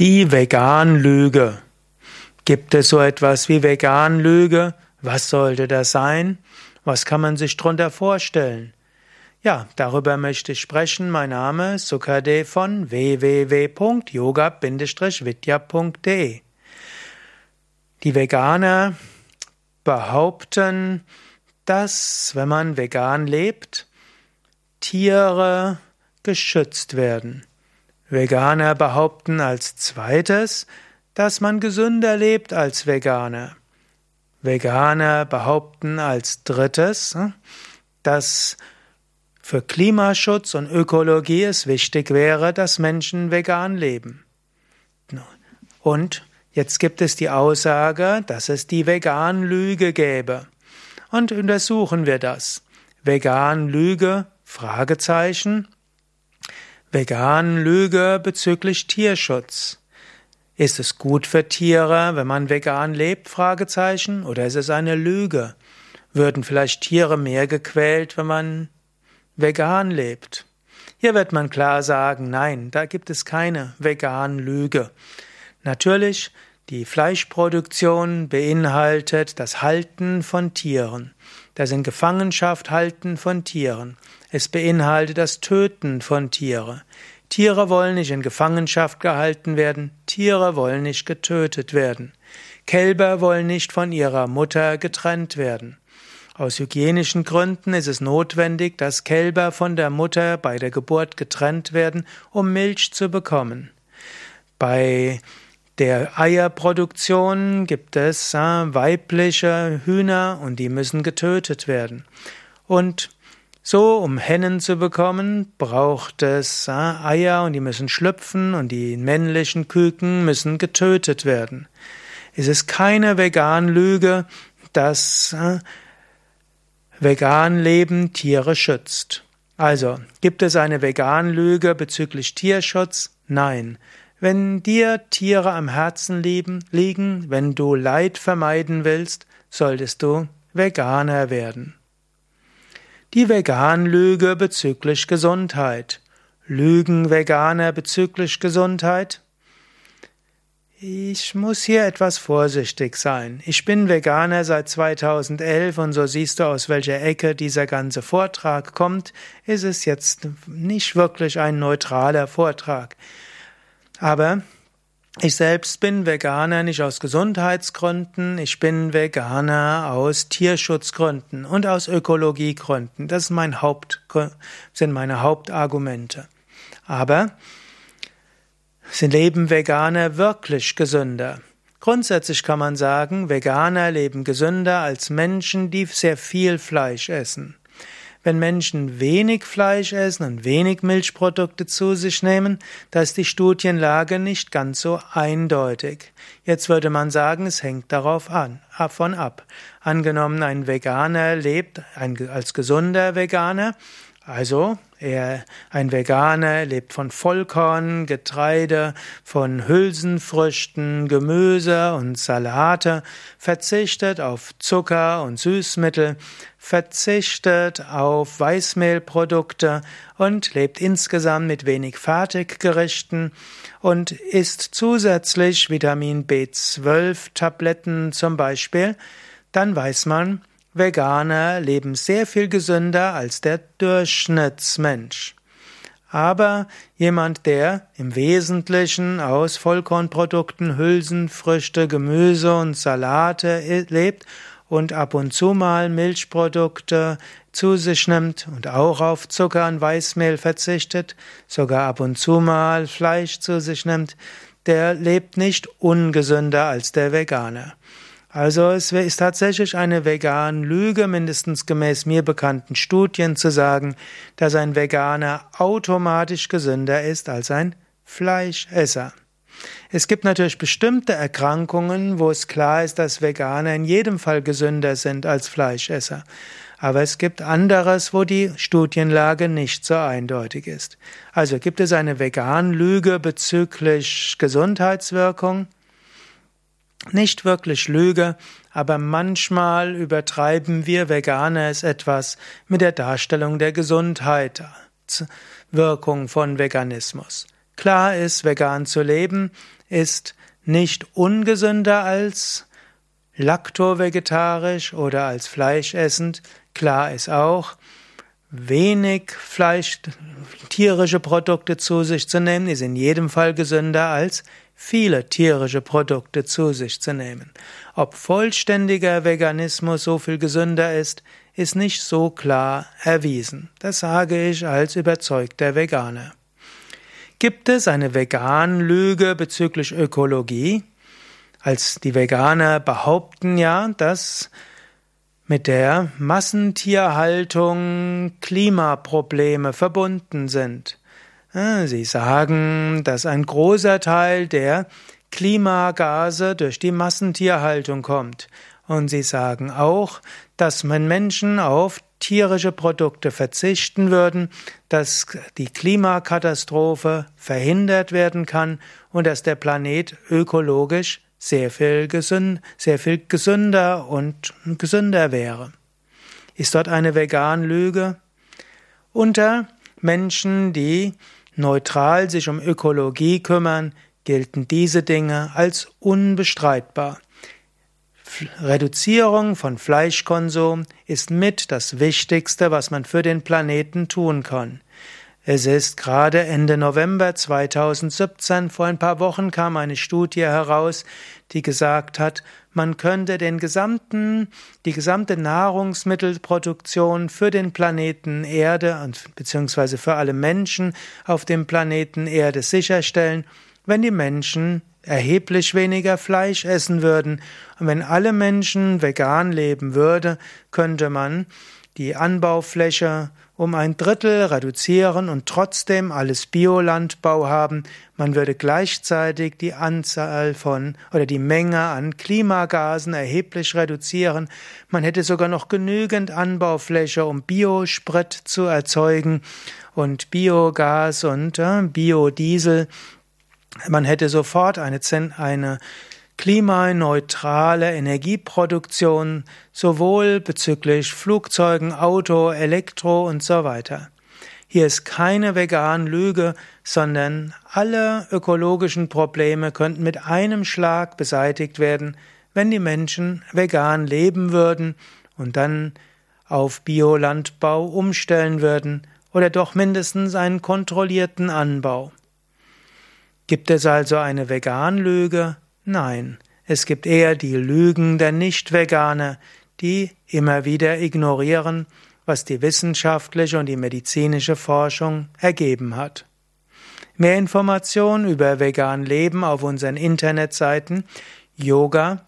Die Veganlüge. Gibt es so etwas wie Veganlüge? Was sollte das sein? Was kann man sich darunter vorstellen? Ja, darüber möchte ich sprechen. Mein Name ist Sukade von www.yoga-vidya.de. Die Veganer behaupten, dass, wenn man vegan lebt, Tiere geschützt werden. Veganer behaupten als zweites, dass man gesünder lebt als Veganer. Veganer behaupten als drittes, dass für Klimaschutz und Ökologie es wichtig wäre, dass Menschen vegan leben. Und jetzt gibt es die Aussage, dass es die Veganlüge gäbe. Und untersuchen wir das. Veganlüge? Fragezeichen. Vegan-Lüge bezüglich Tierschutz. Ist es gut für Tiere, wenn man vegan lebt? Fragezeichen. Oder ist es eine Lüge? Würden vielleicht Tiere mehr gequält, wenn man vegan lebt? Hier wird man klar sagen, nein, da gibt es keine Vegan-Lüge. Natürlich, die Fleischproduktion beinhaltet das Halten von Tieren. Das in Gefangenschaft halten von Tieren. Es beinhaltet das Töten von Tieren. Tiere wollen nicht in Gefangenschaft gehalten werden, Tiere wollen nicht getötet werden. Kälber wollen nicht von ihrer Mutter getrennt werden. Aus hygienischen Gründen ist es notwendig, dass Kälber von der Mutter bei der Geburt getrennt werden, um Milch zu bekommen. Bei der Eierproduktion gibt es äh, weibliche Hühner und die müssen getötet werden. Und so, um Hennen zu bekommen, braucht es äh, Eier und die müssen schlüpfen und die männlichen Küken müssen getötet werden. Es ist keine Veganlüge, dass äh, Veganleben Tiere schützt. Also, gibt es eine Veganlüge bezüglich Tierschutz? Nein. Wenn dir Tiere am Herzen liegen, wenn du Leid vermeiden willst, solltest du Veganer werden. Die Veganlüge bezüglich Gesundheit. Lügen Veganer bezüglich Gesundheit? Ich muss hier etwas vorsichtig sein. Ich bin Veganer seit 2011 und so siehst du, aus welcher Ecke dieser ganze Vortrag kommt, ist es jetzt nicht wirklich ein neutraler Vortrag. Aber ich selbst bin Veganer nicht aus Gesundheitsgründen, ich bin Veganer aus Tierschutzgründen und aus Ökologiegründen. Das mein Haupt, sind meine Hauptargumente. Aber sind leben Veganer wirklich gesünder? Grundsätzlich kann man sagen, Veganer leben gesünder als Menschen, die sehr viel Fleisch essen. Wenn Menschen wenig Fleisch essen und wenig Milchprodukte zu sich nehmen, da ist die Studienlage nicht ganz so eindeutig. Jetzt würde man sagen, es hängt darauf an, davon ab. Angenommen, ein Veganer lebt ein, als gesunder Veganer, also er, ein Veganer lebt von Vollkorn, Getreide, von Hülsenfrüchten, Gemüse und Salate, verzichtet auf Zucker und Süßmittel, verzichtet auf Weißmehlprodukte und lebt insgesamt mit wenig Fertiggerichten und isst zusätzlich Vitamin B12 Tabletten zum Beispiel, dann weiß man, Veganer leben sehr viel gesünder als der Durchschnittsmensch. Aber jemand, der im Wesentlichen aus Vollkornprodukten, Hülsenfrüchte, Gemüse und Salate lebt und ab und zu mal Milchprodukte zu sich nimmt und auch auf Zucker und Weißmehl verzichtet, sogar ab und zu mal Fleisch zu sich nimmt, der lebt nicht ungesünder als der Veganer. Also es ist tatsächlich eine vegan Lüge, mindestens gemäß mir bekannten Studien, zu sagen, dass ein Veganer automatisch gesünder ist als ein Fleischesser. Es gibt natürlich bestimmte Erkrankungen, wo es klar ist, dass Veganer in jedem Fall gesünder sind als Fleischesser. Aber es gibt anderes, wo die Studienlage nicht so eindeutig ist. Also gibt es eine Vegan-Lüge bezüglich Gesundheitswirkung? Nicht wirklich Lüge, aber manchmal übertreiben wir Veganer es etwas mit der Darstellung der Gesundheitswirkung von Veganismus. Klar ist, vegan zu leben ist nicht ungesünder als laktovegetarisch oder als fleischessend. Klar ist auch, wenig Fleisch, tierische Produkte zu sich zu nehmen, ist in jedem Fall gesünder als viele tierische Produkte zu sich zu nehmen. Ob vollständiger Veganismus so viel gesünder ist, ist nicht so klar erwiesen. Das sage ich als überzeugter Veganer. Gibt es eine Vegan-Lüge bezüglich Ökologie? Als die Veganer behaupten ja, dass mit der Massentierhaltung Klimaprobleme verbunden sind. Sie sagen, dass ein großer Teil der Klimagase durch die Massentierhaltung kommt. Und sie sagen auch, dass wenn Menschen auf tierische Produkte verzichten würden, dass die Klimakatastrophe verhindert werden kann und dass der Planet ökologisch sehr viel, gesünd, sehr viel gesünder und gesünder wäre. Ist dort eine Vegan-Lüge? Unter Menschen, die neutral sich um Ökologie kümmern, gelten diese Dinge als unbestreitbar. Reduzierung von Fleischkonsum ist mit das Wichtigste, was man für den Planeten tun kann. Es ist gerade Ende November 2017, vor ein paar Wochen kam eine Studie heraus, die gesagt hat, man könnte den gesamten, die gesamte Nahrungsmittelproduktion für den Planeten Erde und beziehungsweise für alle Menschen auf dem Planeten Erde sicherstellen, wenn die Menschen erheblich weniger Fleisch essen würden. Und wenn alle Menschen vegan leben würde, könnte man die Anbaufläche um ein Drittel reduzieren und trotzdem alles Biolandbau haben. Man würde gleichzeitig die Anzahl von oder die Menge an Klimagasen erheblich reduzieren. Man hätte sogar noch genügend Anbaufläche, um Biosprit zu erzeugen und Biogas und äh, Biodiesel. Man hätte sofort eine, eine klimaneutrale Energieproduktion sowohl bezüglich Flugzeugen, Auto, Elektro und so weiter. Hier ist keine vegan Lüge, sondern alle ökologischen Probleme könnten mit einem Schlag beseitigt werden, wenn die Menschen vegan leben würden und dann auf Biolandbau umstellen würden oder doch mindestens einen kontrollierten Anbau. Gibt es also eine Vegan-Lüge? Nein, es gibt eher die Lügen der Nicht-Veganer, die immer wieder ignorieren, was die wissenschaftliche und die medizinische Forschung ergeben hat. Mehr Informationen über vegan Leben auf unseren Internetseiten yoga-vidya.de